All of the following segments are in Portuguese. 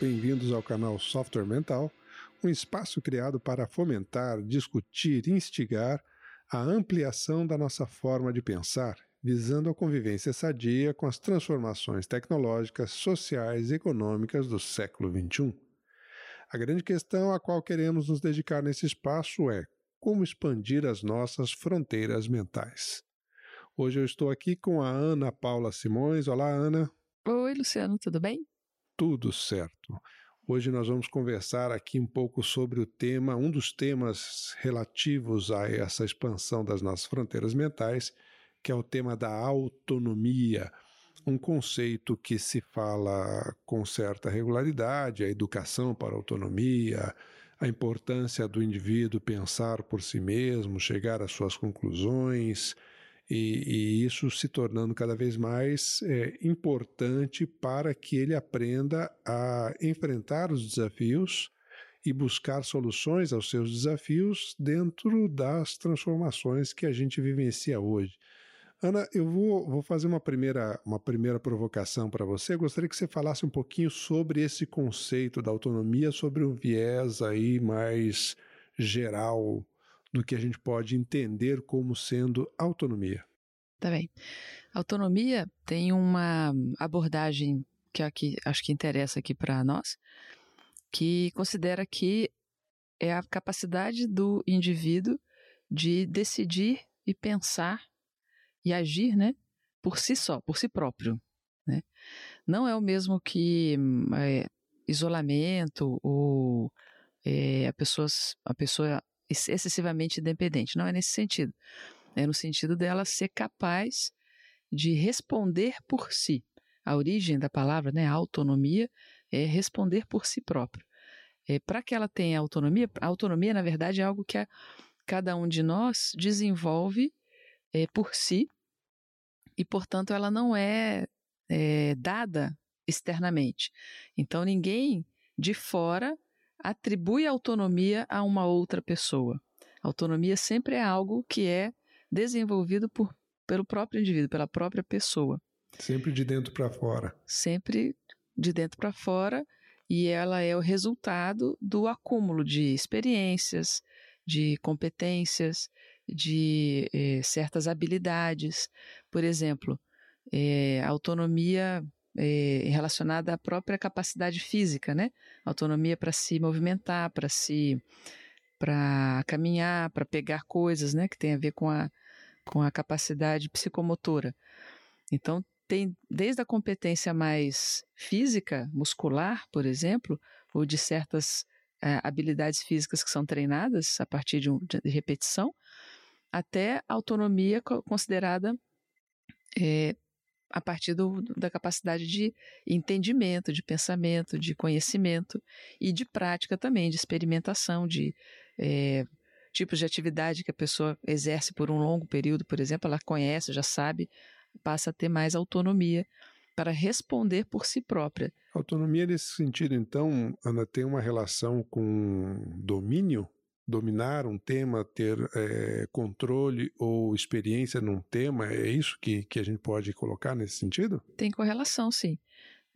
Bem-vindos ao canal Software Mental, um espaço criado para fomentar, discutir instigar a ampliação da nossa forma de pensar, visando a convivência sadia com as transformações tecnológicas, sociais e econômicas do século XXI. A grande questão a qual queremos nos dedicar nesse espaço é como expandir as nossas fronteiras mentais. Hoje eu estou aqui com a Ana Paula Simões. Olá, Ana. Oi, Luciano, tudo bem? Tudo certo. Hoje nós vamos conversar aqui um pouco sobre o tema, um dos temas relativos a essa expansão das nossas fronteiras mentais, que é o tema da autonomia, um conceito que se fala com certa regularidade, a educação para a autonomia, a importância do indivíduo pensar por si mesmo, chegar às suas conclusões, e, e, isso se tornando cada vez mais é, importante para que ele aprenda a enfrentar os desafios e buscar soluções aos seus desafios dentro das transformações que a gente vivencia hoje. Ana, eu vou, vou fazer uma primeira, uma primeira provocação para você. Eu gostaria que você falasse um pouquinho sobre esse conceito da autonomia, sobre um viés aí mais geral do que a gente pode entender como sendo autonomia. Tá bem. Autonomia tem uma abordagem que aqui acho que interessa aqui para nós, que considera que é a capacidade do indivíduo de decidir e pensar e agir, né, por si só, por si próprio, né? Não é o mesmo que é, isolamento ou é, a, pessoa, a pessoa excessivamente independente. Não é nesse sentido. É no sentido dela ser capaz de responder por si. A origem da palavra, né, autonomia, é responder por si próprio. É, Para que ela tenha autonomia, a autonomia, na verdade, é algo que a, cada um de nós desenvolve é, por si e, portanto, ela não é, é dada externamente. Então, ninguém de fora atribui autonomia a uma outra pessoa. Autonomia sempre é algo que é desenvolvido por, pelo próprio indivíduo, pela própria pessoa. Sempre de dentro para fora. Sempre de dentro para fora, e ela é o resultado do acúmulo de experiências, de competências, de eh, certas habilidades. Por exemplo, eh, autonomia é, relacionada à própria capacidade física, né? Autonomia para se movimentar, para se para caminhar, para pegar coisas, né? Que tem a ver com a, com a capacidade psicomotora. Então tem desde a competência mais física, muscular, por exemplo, ou de certas é, habilidades físicas que são treinadas a partir de, um, de repetição, até autonomia considerada é, a partir do, da capacidade de entendimento, de pensamento, de conhecimento e de prática também, de experimentação, de é, tipos de atividade que a pessoa exerce por um longo período, por exemplo, ela conhece, já sabe, passa a ter mais autonomia para responder por si própria. Autonomia nesse sentido, então, Ana, tem uma relação com domínio? Dominar um tema, ter é, controle ou experiência num tema, é isso que, que a gente pode colocar nesse sentido? Tem correlação, sim.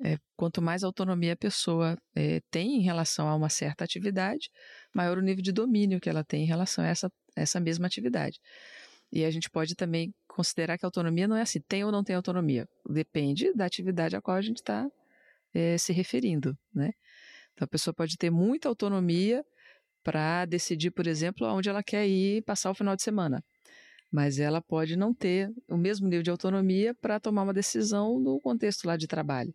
É, quanto mais autonomia a pessoa é, tem em relação a uma certa atividade, maior o nível de domínio que ela tem em relação a essa, essa mesma atividade. E a gente pode também considerar que a autonomia não é assim, tem ou não tem autonomia. Depende da atividade a qual a gente está é, se referindo, né? Então a pessoa pode ter muita autonomia para decidir, por exemplo, aonde ela quer ir passar o final de semana. Mas ela pode não ter o mesmo nível de autonomia para tomar uma decisão no contexto lá de trabalho.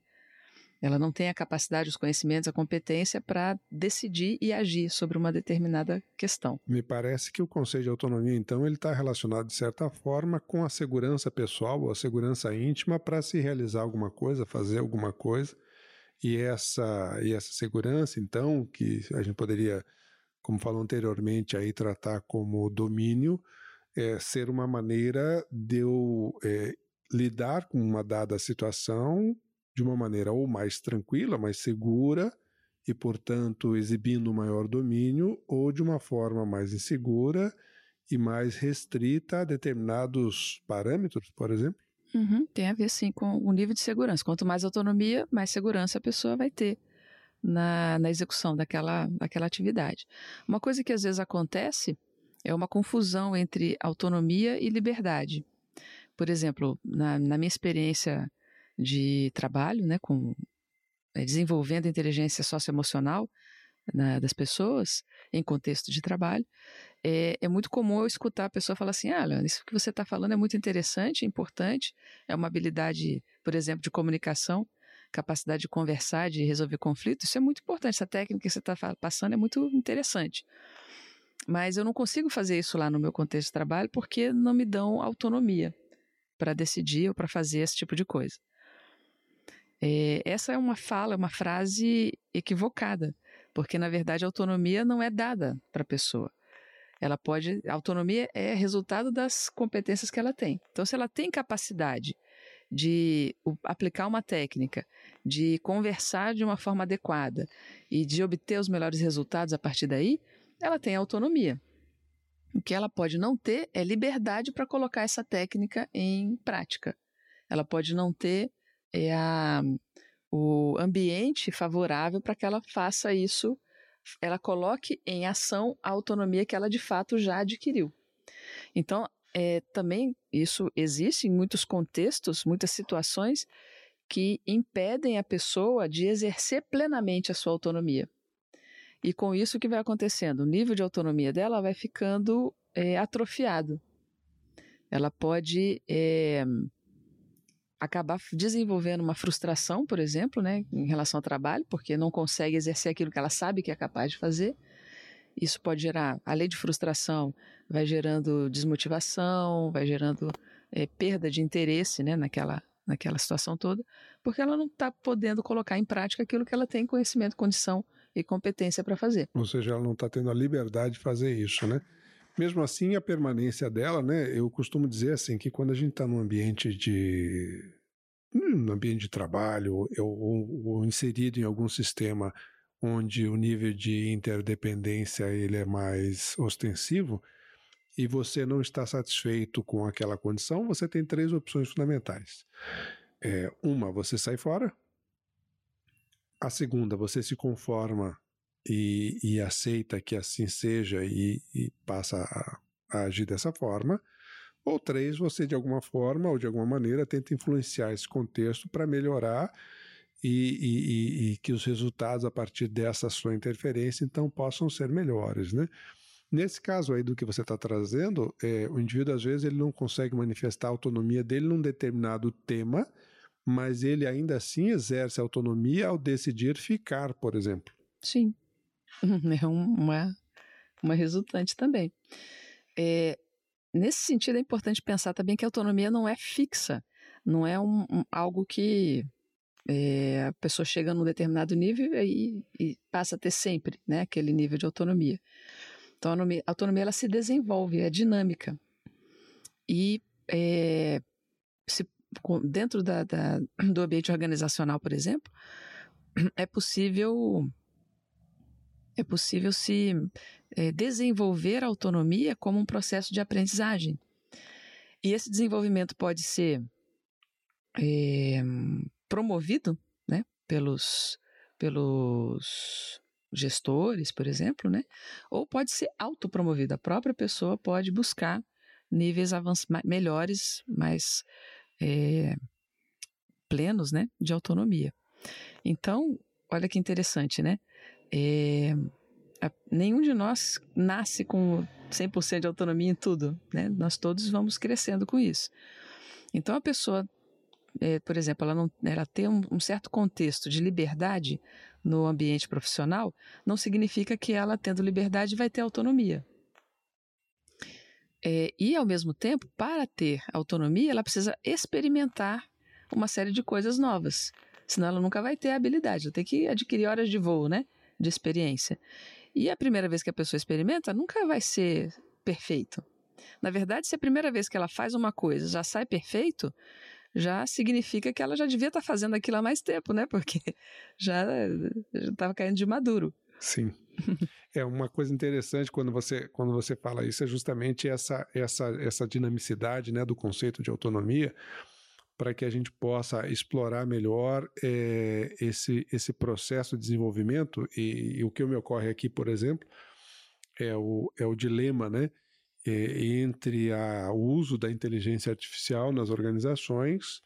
Ela não tem a capacidade, os conhecimentos, a competência para decidir e agir sobre uma determinada questão. Me parece que o conceito de autonomia, então, ele está relacionado de certa forma com a segurança pessoal ou a segurança íntima para se realizar alguma coisa, fazer alguma coisa. E essa, e essa segurança, então, que a gente poderia como falou anteriormente, aí tratar como domínio, é, ser uma maneira de eu é, lidar com uma dada situação de uma maneira ou mais tranquila, mais segura, e, portanto, exibindo maior domínio, ou de uma forma mais insegura e mais restrita a determinados parâmetros, por exemplo? Uhum, tem a ver, sim, com o nível de segurança. Quanto mais autonomia, mais segurança a pessoa vai ter na, na execução daquela, daquela atividade. Uma coisa que às vezes acontece é uma confusão entre autonomia e liberdade. Por exemplo, na, na minha experiência de trabalho, né, com é, desenvolvendo inteligência socioemocional na, das pessoas em contexto de trabalho, é, é, muito comum eu escutar a pessoa falar assim: ah, Leandro, isso que você está falando é muito interessante, importante, é uma habilidade, por exemplo, de comunicação, capacidade de conversar, de resolver conflitos, isso é muito importante. Essa técnica que você está passando é muito interessante. Mas eu não consigo fazer isso lá no meu contexto de trabalho porque não me dão autonomia para decidir ou para fazer esse tipo de coisa. É, essa é uma fala, uma frase equivocada, porque na verdade a autonomia não é dada para a pessoa. Ela pode, a autonomia é resultado das competências que ela tem. Então, se ela tem capacidade de aplicar uma técnica, de conversar de uma forma adequada e de obter os melhores resultados a partir daí, ela tem autonomia. O que ela pode não ter é liberdade para colocar essa técnica em prática. Ela pode não ter é, a, o ambiente favorável para que ela faça isso, ela coloque em ação a autonomia que ela de fato já adquiriu. Então, é, também isso existe em muitos contextos, muitas situações que impedem a pessoa de exercer plenamente a sua autonomia. E com isso, o que vai acontecendo? O nível de autonomia dela vai ficando é, atrofiado. Ela pode é, acabar desenvolvendo uma frustração, por exemplo, né, em relação ao trabalho, porque não consegue exercer aquilo que ela sabe que é capaz de fazer. Isso pode gerar, além de frustração, vai gerando desmotivação, vai gerando é, perda de interesse né, naquela, naquela situação toda, porque ela não está podendo colocar em prática aquilo que ela tem conhecimento, condição e competência para fazer. Ou seja, ela não está tendo a liberdade de fazer isso, né? Mesmo assim, a permanência dela, né? Eu costumo dizer assim que quando a gente está num ambiente de num ambiente de trabalho ou, ou, inserido em algum sistema onde o nível de interdependência ele é mais ostensivo e você não está satisfeito com aquela condição, você tem três opções fundamentais. É, uma, você sai fora, a segunda, você se conforma e, e aceita que assim seja e, e passa a, a, agir dessa forma. Ou três, você de alguma forma ou de alguma maneira tenta influenciar esse contexto para melhorar e, e, que os resultados a partir dessa sua interferência então possam ser melhores, né? Nesse caso aí do que você está trazendo, é, o indivíduo às vezes ele não consegue manifestar a autonomia dele num determinado tema, mas ele ainda assim exerce autonomia ao decidir ficar, por exemplo. Sim, é uma, uma resultante também. É, nesse sentido, é importante pensar também que a autonomia não é fixa, não é um, um algo que é, a pessoa chega num determinado nível e, e, passa a ter sempre né, aquele nível de autonomia. A autonomia, autonomia ela se desenvolve, é dinâmica. E é, se dentro da, da, do ambiente organizacional, por exemplo, é possível é possível se é, desenvolver a autonomia como um processo de aprendizagem. E esse desenvolvimento pode ser é, promovido né, pelos, pelos gestores, por exemplo, né, ou pode ser autopromovido. A própria pessoa pode buscar níveis melhores, mais é, plenos né, de autonomia. Então, olha que interessante, né? É, a, nenhum de nós nasce com 100% de autonomia em tudo, né? Nós todos vamos crescendo com isso. Então, a pessoa, é, por exemplo, ela, não, ela ter um, um certo contexto de liberdade no ambiente profissional, não significa que ela, tendo liberdade, vai ter autonomia. É, e, ao mesmo tempo, para ter autonomia, ela precisa experimentar uma série de coisas novas. Senão ela nunca vai ter habilidade. Ela tem que adquirir horas de voo, né? De experiência. E a primeira vez que a pessoa experimenta, nunca vai ser perfeito. Na verdade, se a primeira vez que ela faz uma coisa já sai perfeito, já significa que ela já devia estar fazendo aquilo há mais tempo, né? Porque já estava caindo de maduro. Sim. É uma coisa interessante quando você, quando você fala isso, é justamente essa, essa, essa dinamicidade né, do conceito de autonomia, para que a gente possa explorar melhor é, esse, esse processo de desenvolvimento. E, e, o que me ocorre aqui, por exemplo, é o, é o dilema né, é, entre o uso da inteligência artificial nas organizações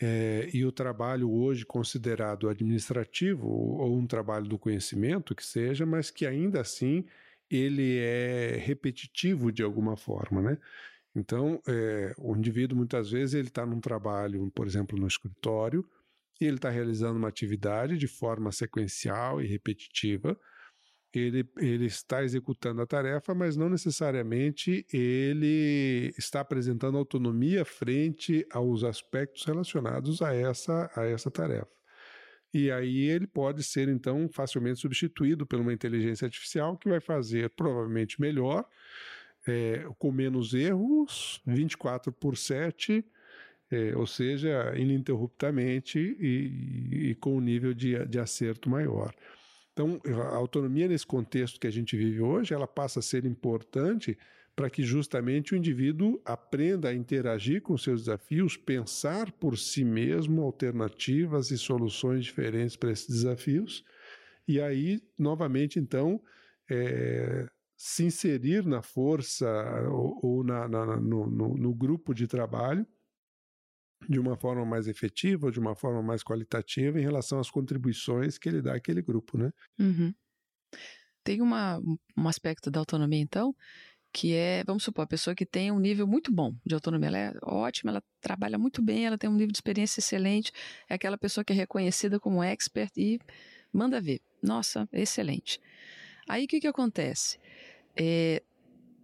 é, e o trabalho hoje considerado administrativo ou um trabalho do conhecimento que seja, mas que ainda assim ele é repetitivo de alguma forma, né? Então, é, o indivíduo muitas vezes ele está num trabalho, por exemplo, no escritório, e ele está realizando uma atividade de forma sequencial e repetitiva. Ele, ele está executando a tarefa, mas não necessariamente ele está apresentando autonomia frente aos aspectos relacionados a essa, a essa tarefa. E aí ele pode ser, então, facilmente substituído por uma inteligência artificial que vai fazer provavelmente melhor é, com menos erros, 24 por 7, é, ou seja, ininterruptamente e, e com um nível de, de acerto maior. Então, a autonomia nesse contexto que a gente vive hoje, ela passa a ser importante para que justamente o indivíduo aprenda a interagir com seus desafios, pensar por si mesmo alternativas e soluções diferentes para esses desafios, e aí, novamente, então, é, se inserir na força ou, ou na, na, no, no, no, grupo de trabalho de uma forma mais efetiva, de uma forma mais qualitativa em relação às contribuições que ele dá àquele grupo, né? Uhum. Tem uma, um aspecto da autonomia, então, que é, vamos supor, a pessoa que tem um nível muito bom de autonomia, ela é ótima, ela trabalha muito bem, ela tem um nível de experiência excelente, é aquela pessoa que é reconhecida como expert e manda ver. Nossa, excelente. Aí o que, que acontece? é,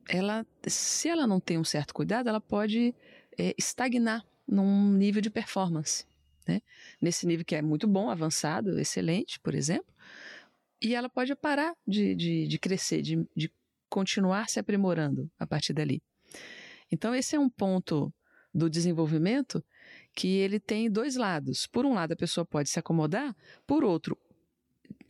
ela, se ela não tem um certo cuidado, ela pode é, estagnar num nível de performance. Né? Nesse nível que é muito bom, avançado, excelente, por exemplo, e ela pode parar de, de, de crescer, de, de continuar se aprimorando a partir dali. Então, esse é um ponto do desenvolvimento que ele tem dois lados. Por um lado, a pessoa pode se acomodar, por outro,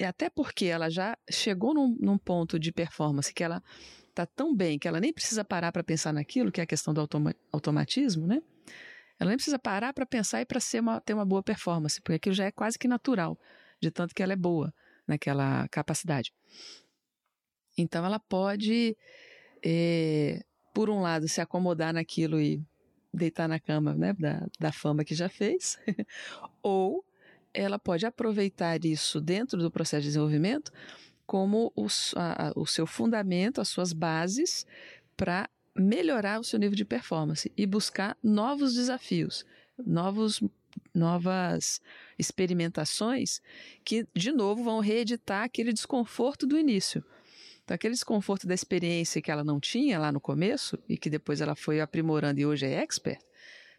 até porque ela já chegou num, num ponto de performance que ela está tão bem que ela nem precisa parar para pensar naquilo, que é a questão do automa automatismo, né? Ela nem precisa parar para pensar e para ter uma boa performance, porque aquilo já é quase que natural, de tanto que ela é boa naquela capacidade. Então ela pode, é, por um lado, se acomodar naquilo e deitar na cama né, da, da fama que já fez, ou ela pode aproveitar isso dentro do processo de desenvolvimento como o, a, o seu fundamento, as suas bases para melhorar o seu nível de performance e buscar novos desafios, novos, novas experimentações que, de novo, vão reeditar aquele desconforto do início. Então, aquele desconforto da experiência que ela não tinha lá no começo e que depois ela foi aprimorando e hoje é expert,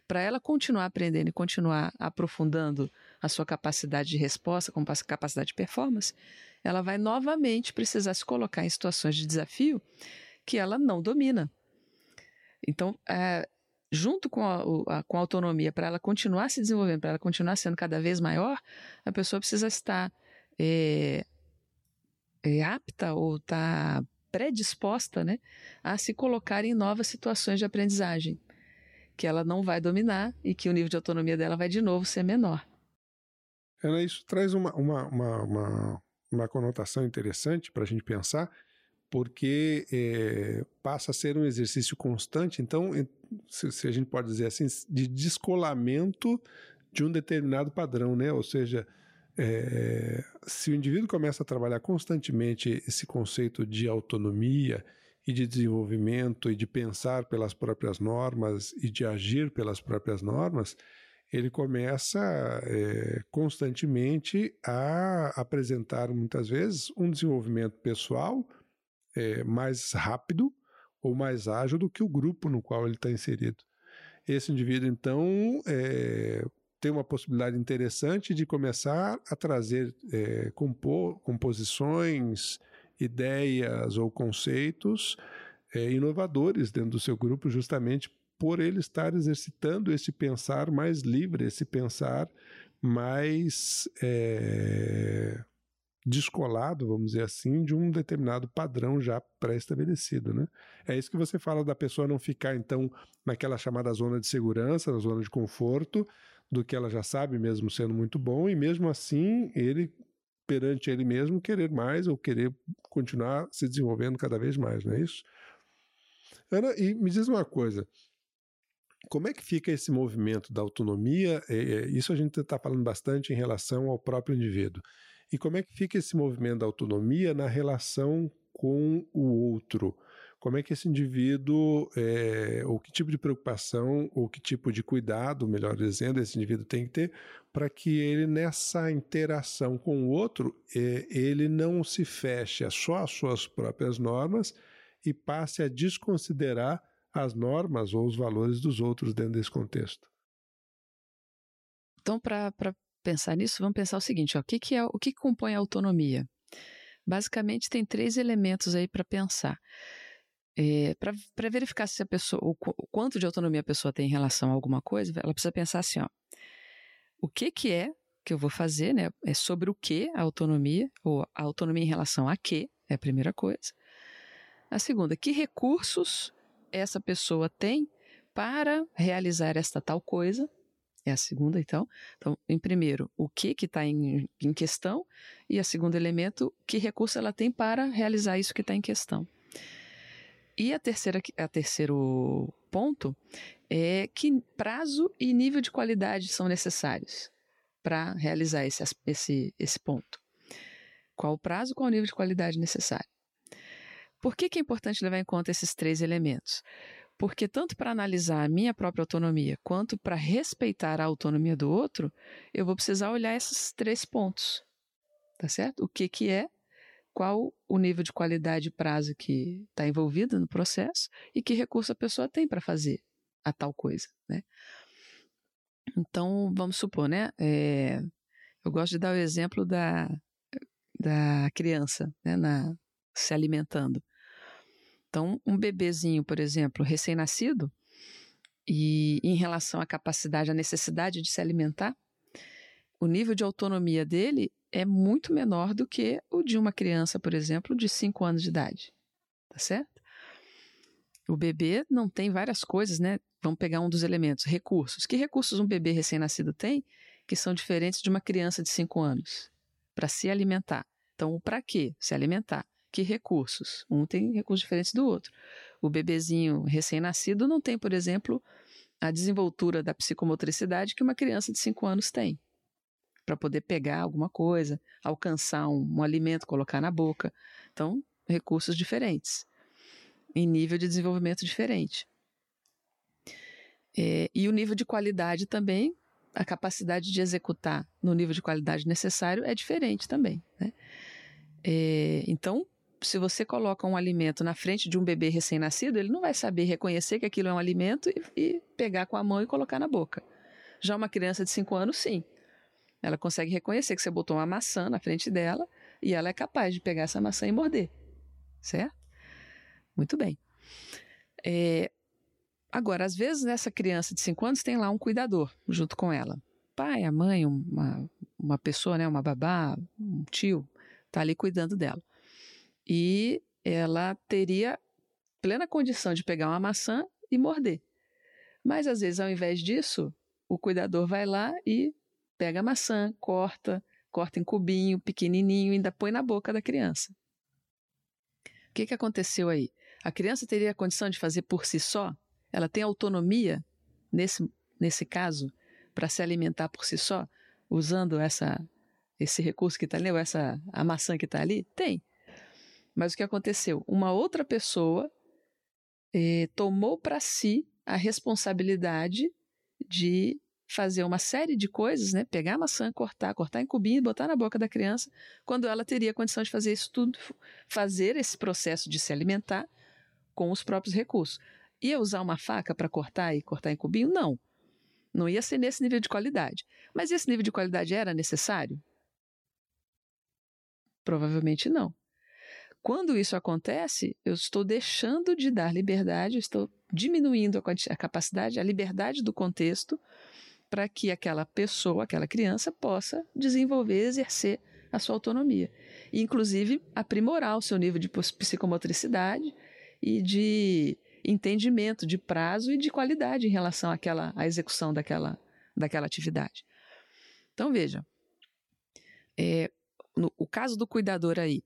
para ela continuar aprendendo e continuar aprofundando a sua capacidade de resposta, com capacidade de performance, ela vai novamente precisar se colocar em situações de desafio que ela não domina. Então, é, junto com a, a, com a autonomia, para ela continuar se desenvolvendo, para ela continuar sendo cada vez maior, a pessoa precisa estar é, é apta ou estar tá predisposta né, a se colocar em novas situações de aprendizagem, que ela não vai dominar e que o nível de autonomia dela vai de novo ser menor. Ana, isso traz uma, uma, uma, uma, uma conotação interessante para a gente pensar, porque é, passa a ser um exercício constante, então, se, se, a gente pode dizer assim, de descolamento de um determinado padrão, né? Ou seja, é, se o indivíduo começa a trabalhar constantemente esse conceito de autonomia e de desenvolvimento e de pensar pelas próprias normas e de agir pelas próprias normas, ele começa é, constantemente a apresentar, muitas vezes, um desenvolvimento pessoal é, mais rápido ou mais ágil do que o grupo no qual ele está inserido. Esse indivíduo, então, é, tem uma possibilidade interessante de começar a trazer é, composições, ideias ou conceitos é, inovadores dentro do seu grupo, justamente por ele estar exercitando esse pensar mais livre, esse pensar mais é, descolado, vamos dizer assim, de um determinado padrão já pré-estabelecido, né? É isso que você fala da pessoa não ficar então naquela chamada zona de segurança, na zona de conforto, do que ela já sabe mesmo sendo muito bom e mesmo assim ele perante ele mesmo querer mais ou querer continuar se desenvolvendo cada vez mais, não é isso? Ana, e me diz uma coisa, como é que fica esse movimento da autonomia? É, é, isso a gente está falando bastante em relação ao próprio indivíduo. E como é que fica esse movimento da autonomia na relação com o outro? Como é que esse indivíduo, é, ou que tipo de preocupação, ou que tipo de cuidado, melhor dizendo, esse indivíduo tem que ter para que ele, nessa interação com o outro, é, ele não se feche só às suas próprias normas e passe a desconsiderar as normas ou os valores dos outros dentro desse contexto. Então, para pensar nisso, vamos pensar o seguinte: ó, o, que, que, é, o que compõe a autonomia? Basicamente, tem três elementos aí para pensar. É, para verificar se a pessoa, o, o, quanto de autonomia a pessoa tem em relação a alguma coisa, ela precisa pensar assim: ó, o que, que é que eu vou fazer, né? É sobre o que a autonomia, ou a autonomia em relação a quê, é a primeira coisa. A segunda, que recursos essa pessoa tem para realizar esta tal coisa. É a segunda, então. Então, em primeiro, o que que está em, em questão e a segundo elemento, que recurso ela tem para realizar isso que está em questão. E a terceira, a terceiro ponto é que prazo e nível de qualidade são necessários para realizar esse, esse, esse ponto. Qual o prazo, qual o nível de qualidade necessário. Por que, que é importante levar em conta esses três elementos? Porque tanto para analisar a minha própria autonomia quanto para respeitar a autonomia do outro, eu vou precisar olhar esses três pontos. Tá certo? O que, que é, qual o nível de qualidade e prazo que está envolvido no processo e que recurso a pessoa tem para fazer a tal coisa, né? Então, vamos supor, né? É, eu gosto de dar o exemplo da, da criança, né? Na, se alimentando. Então, um bebezinho, por exemplo, recém-nascido, e em relação à capacidade, à necessidade de se alimentar, o nível de autonomia dele é muito menor do que o de uma criança, por exemplo, de 5 anos de idade. Tá certo? O bebê não tem várias coisas, né? Vamos pegar um dos elementos, recursos. Que recursos um bebê recém-nascido tem que são diferentes de uma criança de 5 anos? Para se alimentar. Então, o para quê? Se alimentar que recursos. Um tem recursos diferentes do outro. O bebezinho recém-nascido não tem, por exemplo, a desenvoltura da psicomotricidade que uma criança de 5 anos tem. Para poder pegar alguma coisa, alcançar um, um alimento, colocar na boca. Então, recursos diferentes, em nível de desenvolvimento diferente. É, e o nível de qualidade também, a capacidade de executar no nível de qualidade necessário é diferente também. Né? É, então, se você coloca um alimento na frente de um bebê recém-nascido, ele não vai saber reconhecer que aquilo é um alimento e, e, pegar com a mão e colocar na boca. Já uma criança de 5 anos, sim. Ela consegue reconhecer que você botou uma maçã na frente dela e ela é capaz de pegar essa maçã e morder. Certo? Muito bem. É, agora, às vezes, essa criança de 5 anos tem lá um cuidador junto com ela. Pai, a mãe, uma, uma pessoa, né, uma babá, um tio, tá ali cuidando dela e ela teria plena condição de pegar uma maçã e morder. Mas às vezes, ao invés disso, o cuidador vai lá e pega a maçã, corta, corta em cubinho, pequenininho, e ainda põe na boca da criança. O que, que aconteceu aí? A criança teria a condição de fazer por si só? Ela tem autonomia, nesse, nesse caso, para se alimentar por si só, usando essa, esse recurso que está ali, ou essa, a maçã que está ali? Tem. Mas o que aconteceu? Uma outra pessoa eh, tomou para si a responsabilidade de fazer uma série de coisas, né? Pegar a maçã, cortar, cortar em cubinho e botar na boca da criança, quando ela teria condição de fazer isso tudo, fazer esse processo de se alimentar com os próprios recursos. Ia usar uma faca para cortar e cortar em cubinho? Não. Não ia ser nesse nível de qualidade. Mas esse nível de qualidade era necessário? Provavelmente não. Quando isso acontece, eu estou deixando de dar liberdade, estou diminuindo a, a capacidade, a liberdade do contexto para que aquela pessoa, aquela criança possa desenvolver, exercer a sua autonomia. E, inclusive, aprimorar o seu nível de psicomotricidade e de entendimento de prazo e de qualidade em relação àquela, à execução daquela, daquela atividade. Então, veja, é, no, o caso do cuidador aí,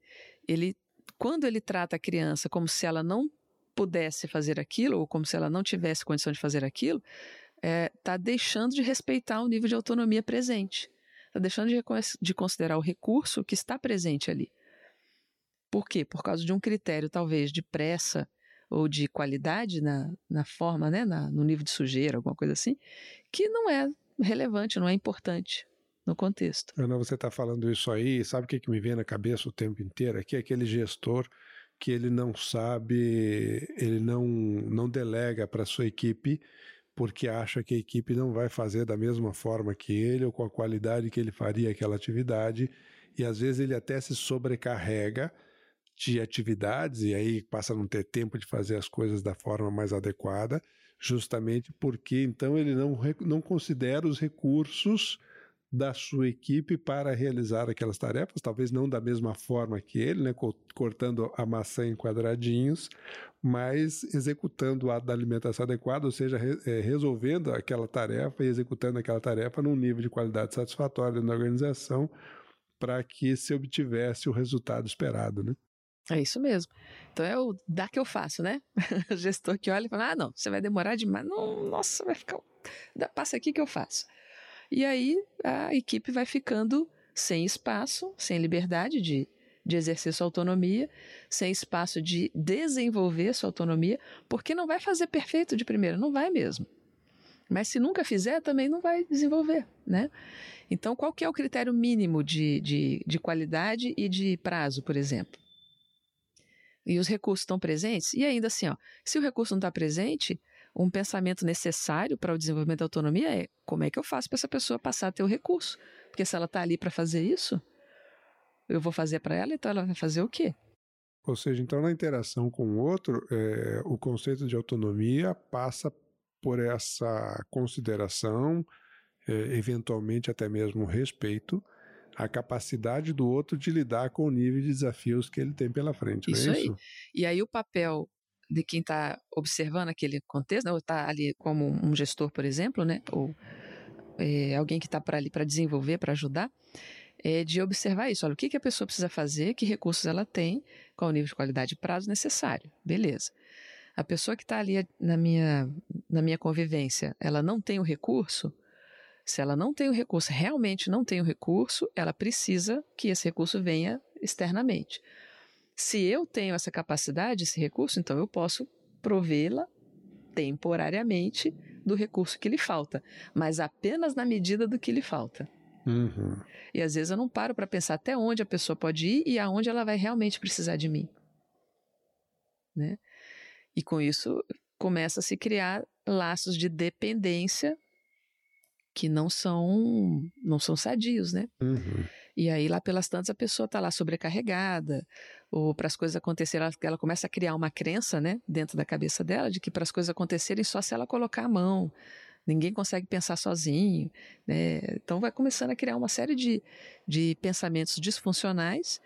ele, quando ele trata a criança como se ela não pudesse fazer aquilo, ou como se ela não tivesse condição de fazer aquilo, está é, tá deixando de respeitar o nível de autonomia presente. Está deixando de, de considerar o recurso que está presente ali. Por quê? Por causa de um critério, talvez, de pressa ou de qualidade na, na forma, né, na, no nível de sujeira, alguma coisa assim, que não é relevante, não é importante no contexto. Ana, você está falando isso aí, sabe o que, que me vem na cabeça o tempo inteiro? Aqui é aquele gestor que ele não sabe, ele não, não delega para sua equipe porque acha que a equipe não vai fazer da mesma forma que ele ou com a qualidade que ele faria aquela atividade e às vezes ele até se sobrecarrega de atividades e aí passa a não ter tempo de fazer as coisas da forma mais adequada, justamente porque então ele não, não considera os recursos da sua equipe para realizar aquelas tarefas, talvez não da mesma forma que ele, né, cortando a maçã em quadradinhos, mas executando o ato da alimentação adequada, ou seja, re, é, resolvendo aquela tarefa e executando aquela tarefa num nível de qualidade satisfatória na organização para que se obtivesse o resultado esperado, né? É isso mesmo. Então é o dá que eu faço, né? o gestor que olha e fala: ah, não, você vai demorar demais. Não, nossa, vai ficar. Passa aqui que eu faço. E aí a equipe vai ficando sem espaço, sem liberdade de, de exercer sua autonomia, sem espaço de desenvolver sua autonomia, porque não vai fazer perfeito de primeira, não vai mesmo. Mas se nunca fizer, também não vai desenvolver, né? Então, qual que é o critério mínimo de, de, de qualidade e de prazo, por exemplo? e os recursos estão presentes, e ainda assim, ó, se o recurso não está presente, um pensamento necessário para o desenvolvimento da autonomia é como é que eu faço para essa pessoa passar a ter o recurso? Porque se ela está ali para fazer isso, eu vou fazer para ela, então ela vai fazer o quê? Ou seja, então na interação com o outro, é, o conceito de autonomia passa por essa consideração, é, eventualmente até mesmo respeito, a capacidade do outro de lidar com o nível de desafios que ele tem pela frente. Isso, é isso? aí. E aí o papel de quem está observando aquele contexto, né, ou está ali como um gestor, por exemplo, né, ou é, alguém que está para ali para desenvolver, para ajudar, é de observar isso. Olha, o que, que a pessoa precisa fazer, que recursos ela tem, qual o nível de qualidade e prazo necessário. Beleza. A pessoa que está ali na minha, na minha convivência, ela não tem o recurso, se ela não tem o recurso, realmente não tem o recurso, ela precisa que esse recurso venha externamente. Se eu tenho essa capacidade, esse recurso, então eu posso provê-la temporariamente do recurso que lhe falta, mas apenas na medida do que lhe falta. Uhum. E às vezes eu não paro para pensar até onde a pessoa pode ir e aonde ela vai realmente precisar de mim. Né? E com isso começa a se criar laços de dependência que não são não são sadios, né? Uhum. E aí lá pelas tantas a pessoa está lá sobrecarregada, ou para as coisas acontecerem ela, ela, começa a criar uma crença, né, dentro da cabeça dela de que para as coisas acontecerem só se ela colocar a mão. Ninguém consegue pensar sozinho, né? Então vai começando a criar uma série de, de pensamentos disfuncionais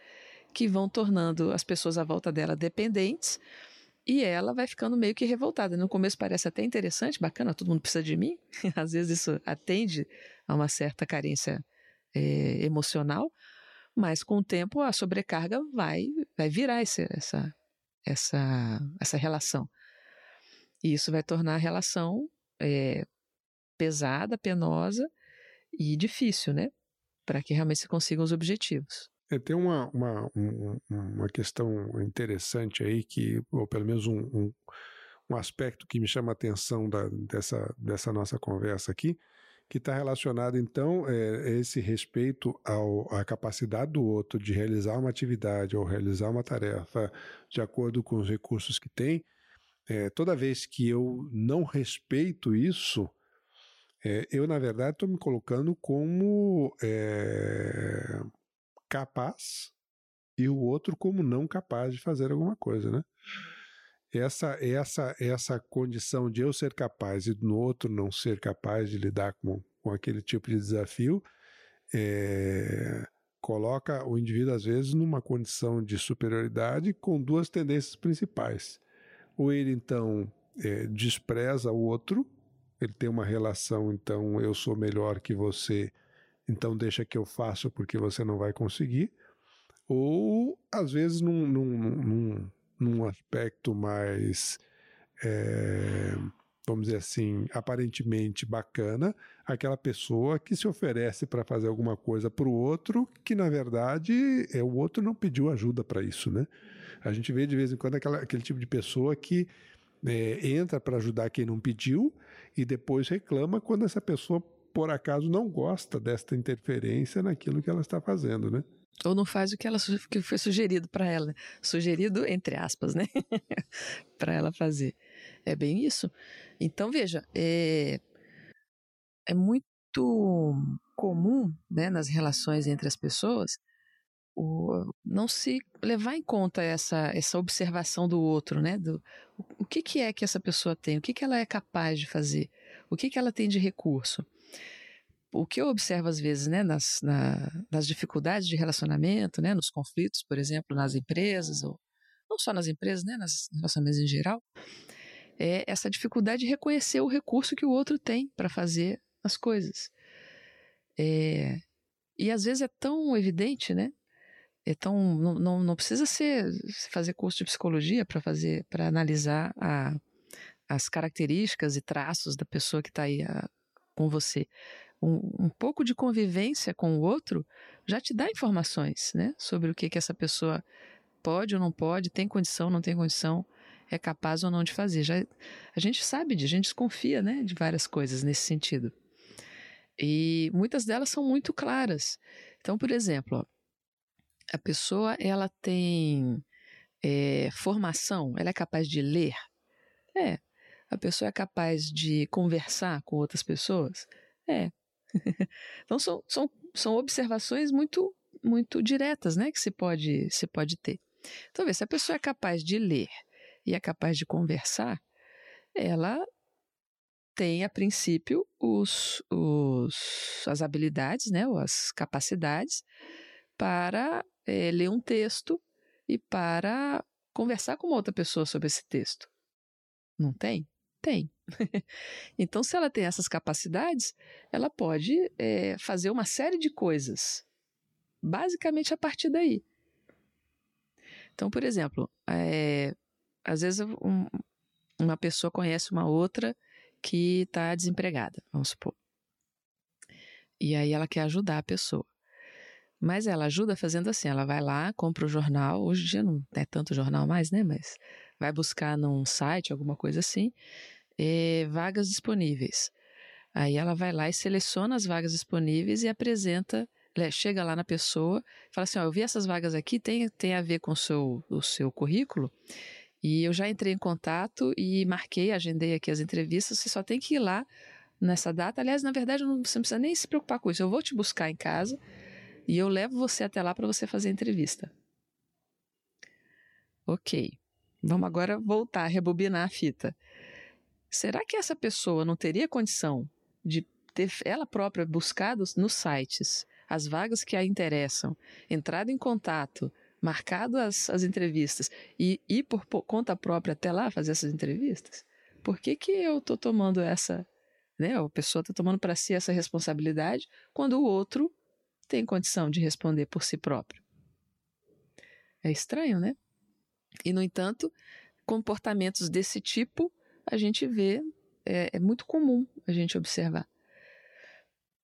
que vão tornando as pessoas à volta dela dependentes e ela vai ficando meio que revoltada. No começo parece até interessante, bacana, todo mundo precisa de mim. Às vezes isso atende a uma certa carência é, emocional, mas com o tempo a sobrecarga vai, vai virar esse, essa, essa, essa relação. E isso vai tornar a relação é, pesada, penosa e difícil, né? Para que realmente se consigam os objetivos. É, tem uma, uma, uma questão interessante aí, que, ou pelo menos um, um, um aspecto que me chama a atenção da, dessa, dessa nossa conversa aqui, que está relacionado, então, é, a esse respeito ao, à capacidade do outro de realizar uma atividade ou realizar uma tarefa de acordo com os recursos que tem. É, toda vez que eu não respeito isso, é, eu, na verdade, estou me colocando como é, capaz e o outro como não capaz de fazer alguma coisa, né? Essa, essa, essa condição de eu ser capaz e no outro não ser capaz de lidar com, com aquele tipo de desafio, é, coloca o indivíduo, às vezes, numa condição de superioridade com duas tendências principais. Ou ele, então, é, despreza o outro, ele tem uma relação, então, eu sou melhor que você, então deixa que eu faço porque você não vai conseguir. Ou, às vezes, num, num, num, num aspecto mais. É, vamos dizer assim, aparentemente bacana, aquela pessoa que se oferece para fazer alguma coisa para o outro, que na verdade é o outro não pediu ajuda para isso, né? A gente vê de vez em quando aquela, aquele tipo de pessoa que é, entra para ajudar quem não pediu e depois reclama quando essa pessoa por acaso não gosta desta interferência naquilo que ela está fazendo, né? Ou não faz o que, ela, que foi sugerido para ela. Sugerido, entre aspas, né? para ela fazer. É bem isso. Então, veja, é, é muito comum né, nas relações entre as pessoas o, não se levar em conta essa, essa observação do outro, né? Do, o, o que, que é que essa pessoa tem, o que, que ela é capaz de fazer, o que, que ela tem de recurso o que eu observo às vezes, né, nas, na, nas dificuldades de relacionamento, né, nos conflitos, por exemplo, nas empresas, ou não só nas empresas, né, nas relações em geral, é essa dificuldade de reconhecer o recurso que o outro tem para fazer as coisas. É, e às vezes é tão evidente, né? É tão, não, não, não precisa ser fazer curso de psicologia para fazer, para analisar a, as características e traços da pessoa que está aí a, com você um, um, pouco de convivência com o outro já te dá informações, né? Sobre o que, que essa pessoa pode ou não pode, tem condição, não tem condição, é capaz ou não de fazer. Já, a gente sabe de, a gente desconfia, né? De várias coisas nesse sentido. E muitas delas são muito claras. Então, por exemplo, ó, a pessoa ela tem é, formação, ela é capaz de ler? É. A pessoa é capaz de conversar com outras pessoas? É. então são, são, são observações muito muito diretas, né, que se pode se pode ter. Então, vê, se a pessoa é capaz de ler e é capaz de conversar, ela tem a princípio os, os as habilidades, né, ou as capacidades para é, ler um texto e para conversar com outra pessoa sobre esse texto. Não tem? Tem. então, se ela tem essas capacidades, ela pode é, fazer uma série de coisas, basicamente a partir daí. Então, por exemplo, é, às vezes um, uma pessoa conhece uma outra que está desempregada, vamos supor. E aí ela quer ajudar a pessoa. Mas ela ajuda fazendo assim: ela vai lá, compra o jornal. Hoje em dia não é tanto jornal mais, né? Mas vai buscar num site, alguma coisa assim, é, vagas disponíveis. Aí ela vai lá e seleciona as vagas disponíveis e apresenta, chega lá na pessoa, fala assim: ó, eu vi essas vagas aqui, tem, tem a ver com o seu, o seu currículo, e eu já entrei em contato e marquei, agendei aqui as entrevistas, você só tem que ir lá nessa data. Aliás, na verdade, não, você não precisa nem se preocupar com isso. Eu vou te buscar em casa e eu levo você até lá para você fazer a entrevista. Ok. Vamos agora voltar, rebobinar a fita. Será que essa pessoa não teria condição de ter ela própria buscado nos sites as vagas que a interessam, entrado em contato, marcado as, as entrevistas e ir por, por conta própria até lá fazer essas entrevistas? Por que, que eu estou tomando essa, né? A pessoa está tomando para si essa responsabilidade quando o outro tem condição de responder por si próprio? É estranho, né? E, no entanto, comportamentos desse tipo a gente vê, é, é muito comum a gente observar.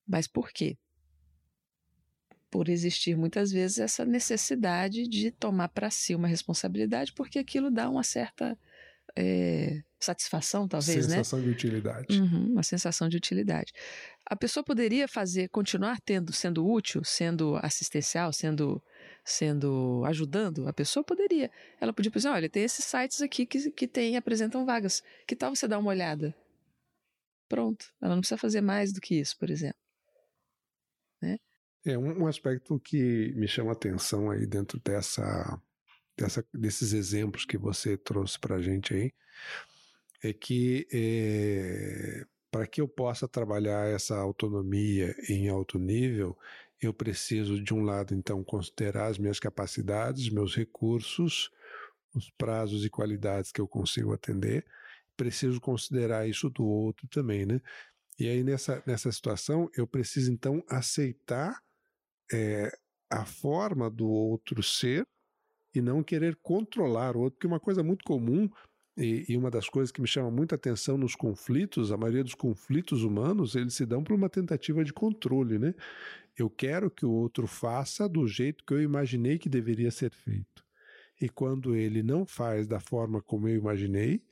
Mas por quê? Por existir muitas vezes essa necessidade de tomar para si uma responsabilidade, porque aquilo dá uma certa é, satisfação, talvez, sensação né? Sensação de utilidade. Uhum, uma sensação de utilidade. A pessoa poderia fazer, continuar tendo, sendo útil, sendo assistencial, sendo sendo ajudando a pessoa, poderia. Ela podia dizer, olha, tem esses sites aqui que, que tem, apresentam vagas. Que tal você dar uma olhada? Pronto. Ela não precisa fazer mais do que isso, por exemplo. Né? É um, um aspecto que me chama atenção aí dentro dessa, dessa, desses exemplos que você trouxe para a gente aí, é que é, para que eu possa trabalhar essa autonomia em alto nível, Eu preciso, de um lado, então, considerar as minhas capacidades, meus recursos, os prazos e qualidades que eu consigo atender. Preciso considerar isso do outro também, né? E aí, nessa, nessa situação, eu preciso, então, aceitar é, a forma do outro ser e não querer controlar o outro, porque uma coisa muito comum e, e, uma das coisas que me chama muita atenção nos conflitos, a maioria dos conflitos humanos, eles se dão por uma tentativa de controle, né? Eu quero que o outro faça do jeito que eu imaginei que deveria ser feito. E quando ele não faz da forma como eu imaginei,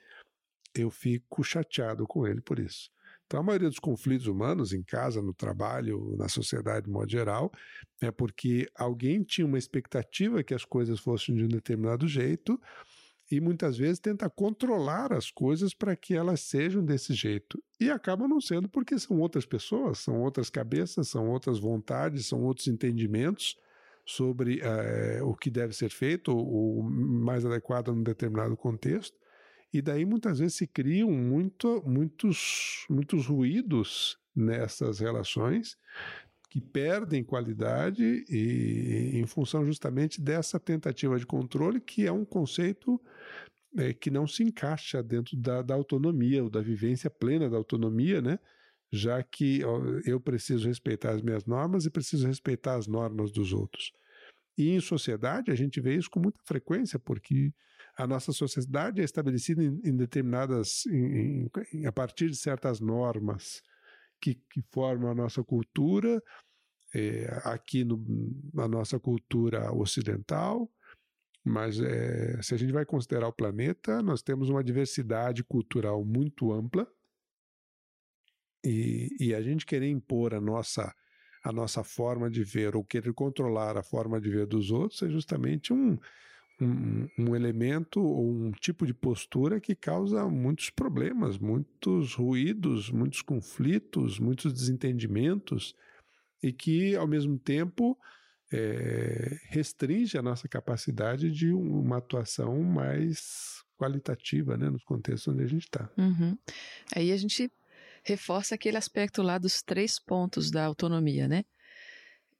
eu fico chateado com ele por isso. Então, a maioria dos conflitos humanos, em casa, no trabalho, na sociedade de modo geral, é porque alguém tinha uma expectativa que as coisas fossem de um determinado jeito e muitas vezes tenta controlar as coisas para que elas sejam desse jeito. E acabam não sendo porque são outras pessoas, são outras cabeças, são outras vontades, são outros entendimentos sobre uh, o que deve ser feito, o mais adequado num determinado contexto. E daí muitas vezes se criam muito, muitos, muitos ruídos nessas relações que perdem qualidade e, em função justamente dessa tentativa de controle, que é um conceito é, que não se encaixa dentro da, da autonomia ou da vivência plena da autonomia, né? já que eu preciso respeitar as minhas normas e preciso respeitar as normas dos outros. E em sociedade a gente vê isso com muita frequência, porque a nossa sociedade é estabelecida em, em determinadas, em, em, a partir de certas normas que, que formam a nossa cultura, é, aqui no, na nossa cultura ocidental, mas é, se a gente vai considerar o planeta, nós temos uma diversidade cultural muito ampla. E, e a gente querer impor a nossa a nossa forma de ver ou querer controlar a forma de ver dos outros é justamente um, um, um elemento ou um tipo de postura que causa muitos problemas, muitos ruídos, muitos conflitos, muitos desentendimentos e que, ao mesmo tempo, é, restringe a nossa capacidade de uma atuação mais qualitativa né, nos contextos onde a gente está. Uhum. Aí a gente reforça aquele aspecto lá dos três pontos da autonomia, né?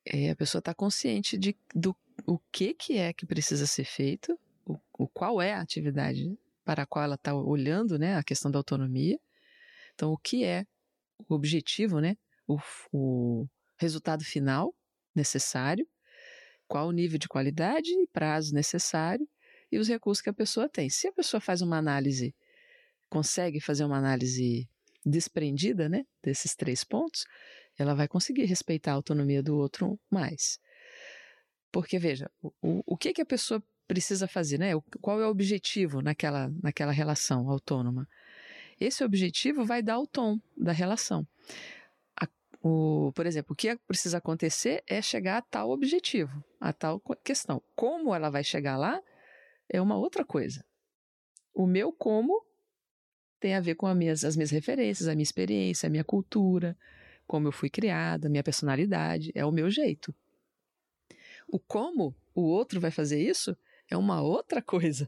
É, a pessoa está consciente de, do o que, que é que precisa ser feito, o, o qual é a atividade para a qual ela está olhando, né, a questão da autonomia. Então, o que é o objetivo, né, o, o resultado final necessário, qual o nível de qualidade e prazo necessário e os recursos que a pessoa tem. Se a pessoa faz uma análise, consegue fazer uma análise desprendida, né, desses três pontos, ela vai conseguir respeitar a autonomia do outro mais. Porque, veja, o, o que, que a pessoa precisa fazer, né? Qual é o objetivo naquela, naquela relação autônoma? Esse objetivo vai dar o tom da relação. A, o, por exemplo, o que precisa acontecer é chegar a tal objetivo, a tal questão. Como ela vai chegar lá é uma outra coisa. O meu como tem a ver com as minhas, as minhas referências, a minha experiência, a minha cultura, como eu fui criada, a minha personalidade, é o meu jeito. O como o outro vai fazer isso é uma outra coisa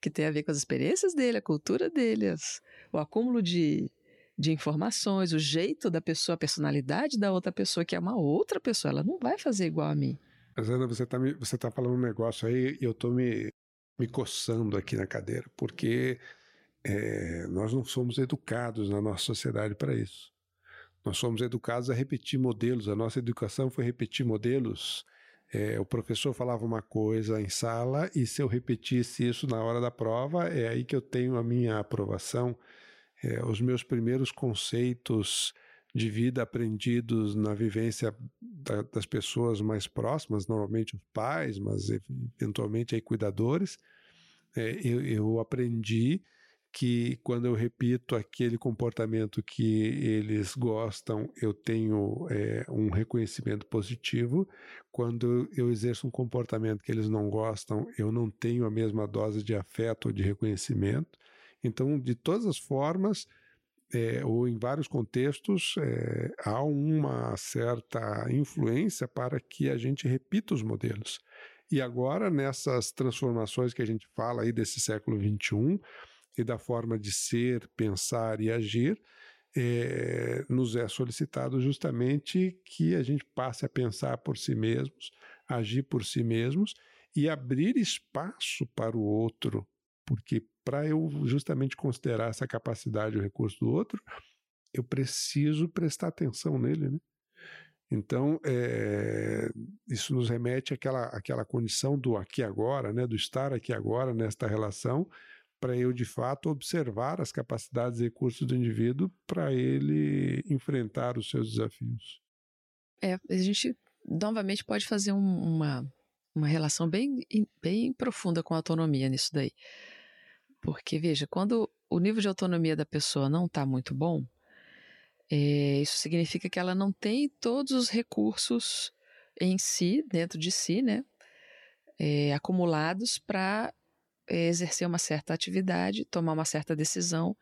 que tem a ver com as experiências dele, a cultura dele, as, o acúmulo de, de informações, o jeito da pessoa, a personalidade da outra pessoa, que é uma outra pessoa. Ela não vai fazer igual a mim. Ana, você está você tá falando um negócio aí e eu estou me, me coçando aqui na cadeira, porque é, nós não somos educados na nossa sociedade para isso. Nós somos educados a repetir modelos, a nossa educação foi repetir modelos é, o professor falava uma coisa em sala e se eu repetisse isso na hora da prova, é aí que eu tenho a minha aprovação. É, os meus primeiros conceitos de vida aprendidos na vivência da, das pessoas mais próximas, normalmente os pais, mas eventualmente aí cuidadores, é, eu, eu aprendi que quando eu repito aquele comportamento que eles gostam, eu tenho é, um reconhecimento positivo. Quando eu exerço um comportamento que eles não gostam, eu não tenho a mesma dose de afeto ou de reconhecimento. Então, de todas as formas, é, ou em vários contextos, é, há uma certa influência para que a gente repita os modelos. E agora, nessas transformações que a gente fala aí desse século XXI, e da forma de ser, pensar e agir, é, nos é solicitado justamente que a gente passe a pensar por si mesmos, agir por si mesmos e abrir espaço para o outro, porque para eu justamente considerar essa capacidade, o recurso do outro, eu preciso prestar atenção nele, né? Então, é, isso nos remete àquela, àquela condição do aqui agora, né, do estar aqui agora nesta relação, para eu de fato observar as capacidades e recursos do indivíduo para ele enfrentar os seus desafios. É, a gente novamente pode fazer um, uma, uma relação bem, bem profunda com a autonomia nisso daí. Porque, veja, quando o nível de autonomia da pessoa não está muito bom, é, isso significa que ela não tem todos os recursos em si, dentro de si, né, é, acumulados para exercer uma certa atividade, tomar uma certa decisão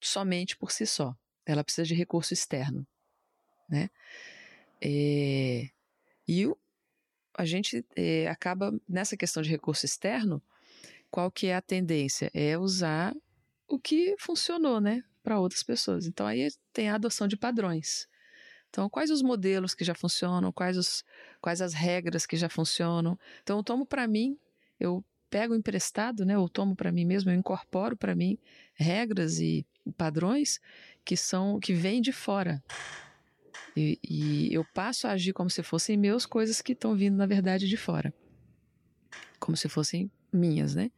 somente por si só. Ela precisa de recurso externo, né? É, e o, a gente é, acaba nessa questão de recurso externo, qual que é a tendência? É usar o que funcionou, né? para outras pessoas. Então aí tem a adoção de padrões. Então, quais os modelos que já funcionam, quais, os, quais as regras que já funcionam. Então, eu tomo para mim, eu pego emprestado, né, eu tomo para mim mesmo, eu incorporo para mim regras e padrões que são que vêm de fora. E, e, eu passo a agir como se fossem meus coisas que estão vindo, na verdade, de fora. Como se fossem minhas, né?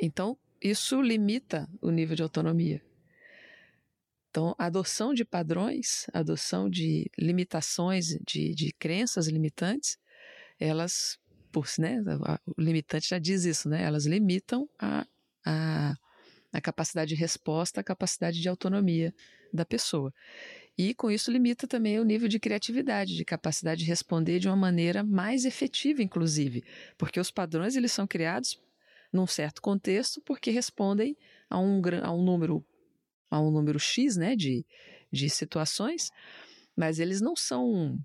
Então, isso limita o nível de autonomia. Então, a adoção de padrões, a adoção de limitações, de, de crenças limitantes, elas, por, né, o limitante já diz isso, né? Elas limitam a, a, a capacidade de resposta, a capacidade de autonomia da pessoa. E com isso limita também o nível de criatividade, de capacidade de responder de uma maneira mais efetiva, inclusive, porque os padrões eles são criados num certo contexto porque respondem a um, a um número a um número X né, de, de situações, mas eles não são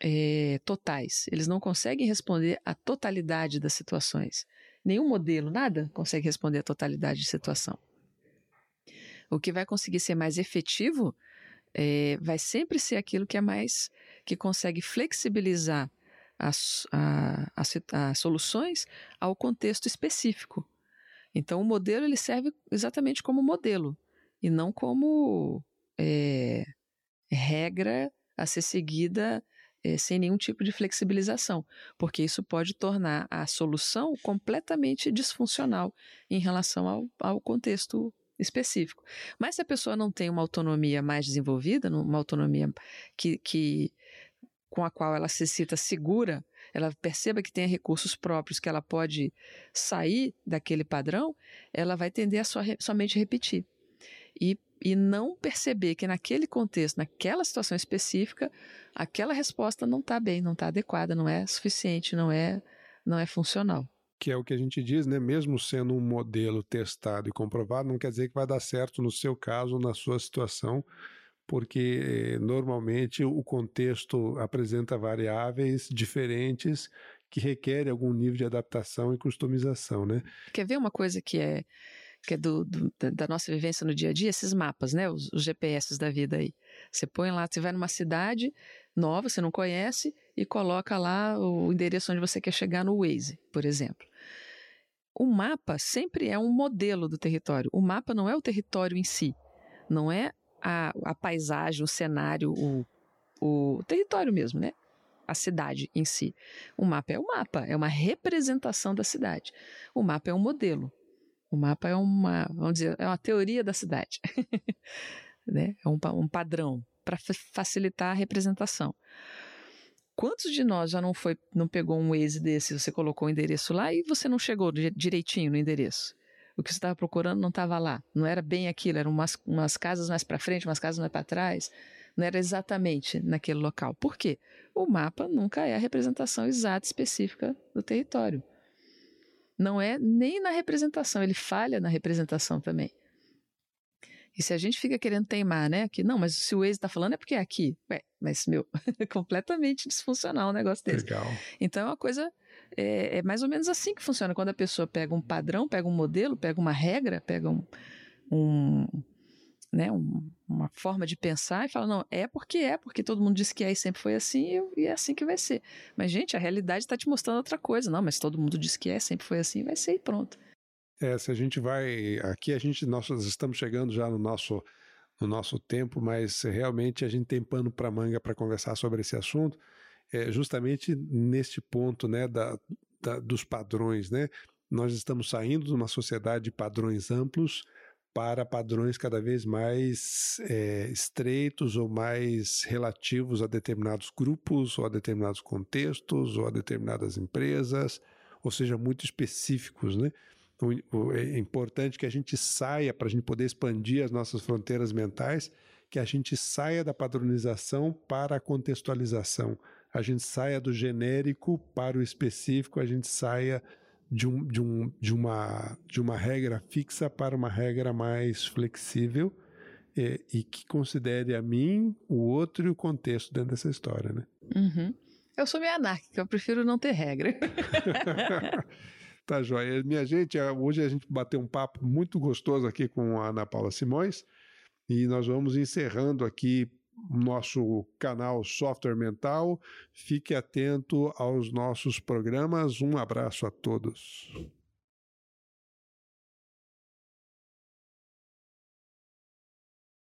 é, totais, eles não conseguem responder à totalidade das situações. Nenhum modelo, nada, consegue responder à totalidade de situação. O que vai conseguir ser mais efetivo é, vai sempre ser aquilo que é mais que consegue flexibilizar as, a, as, as soluções ao contexto específico. Então, o modelo ele serve exatamente como modelo e não como é, regra a ser seguida é, sem nenhum tipo de flexibilização, porque isso pode tornar a solução completamente disfuncional em relação ao, ao contexto específico. Mas se a pessoa não tem uma autonomia mais desenvolvida, uma autonomia que, que com a qual ela se sinta segura, ela perceba que tem recursos próprios, que ela pode sair daquele padrão, ela vai tender a somente repetir e, e não perceber que naquele contexto, naquela situação específica, aquela resposta não está bem, não está adequada, não é suficiente, não é, não é funcional. Que é o que a gente diz, né? Mesmo sendo um modelo testado e comprovado, não quer dizer que vai dar certo no seu caso, na sua situação, porque normalmente o contexto apresenta variáveis diferentes que requerem algum nível de adaptação e customização, né? Quer ver uma coisa que é que é do, do, da nossa vivência no dia a dia, esses mapas, né? Os, os GPS da vida aí. Você põe lá, você vai numa cidade nova, você não conhece, e coloca lá o endereço onde você quer chegar no Waze, por exemplo. O mapa sempre é um modelo do território. O mapa não é o território em si, não é a, a paisagem, o cenário, o, o território mesmo, né? a cidade em si. O mapa é o mapa, é uma representação da cidade. O mapa é um modelo. O mapa é uma, vamos dizer, é uma teoria da cidade, né? É um, um padrão para facilitar a representação. Quantos de nós já não foi, não pegou um Waze desse, você colocou o endereço lá e você não chegou direitinho no endereço? O que você estava procurando não estava lá, não era bem aquilo, eram umas, umas casas mais para frente, umas casas mais para trás, não era exatamente naquele local. Por quê? O mapa nunca é a representação exata específica do território. Não é nem na representação, ele falha na representação também. E se a gente fica querendo teimar, né? Que não, mas se o Waze está falando é porque é aqui. Ué, mas, meu, é completamente disfuncional um negócio desse. Legal. Então é uma coisa. É, é, mais ou menos assim que funciona. Quando a pessoa pega um padrão, pega um modelo, pega uma regra, pega um. um né, um, uma forma de pensar e fala, não, é porque é, porque todo mundo disse que é e sempre foi assim e é assim que vai ser. Mas, gente, a realidade está te mostrando outra coisa. Não, mas todo mundo disse que é, sempre foi assim, vai ser e pronto. É, se a gente vai. Aqui a gente, nós estamos chegando já no nosso, no nosso tempo, mas realmente a gente tem pano para manga para conversar sobre esse assunto, é justamente neste ponto né, da, da, dos padrões. Né? Nós estamos saindo de uma sociedade de padrões amplos para padrões cada vez mais é, estreitos ou mais relativos a determinados grupos, ou a determinados contextos, ou a determinadas empresas, ou seja, muito específicos, né? Então, é importante que a gente saia, para a gente poder expandir as nossas fronteiras mentais, que a gente saia da padronização para a contextualização, a gente saia do genérico para o específico, a gente saia de, um, de, um, de, uma, de uma regra fixa para uma regra mais flexível e, e que considere a mim, o outro e o contexto dentro dessa história, né? Uhum. Eu sou meio anárquica, eu prefiro não ter regra. tá joia. Minha gente, hoje a gente bateu um papo muito gostoso aqui com a Ana Paula Simões e nós vamos encerrando aqui nosso canal Software Mental. Fique atento aos nossos programas. Um abraço a todos.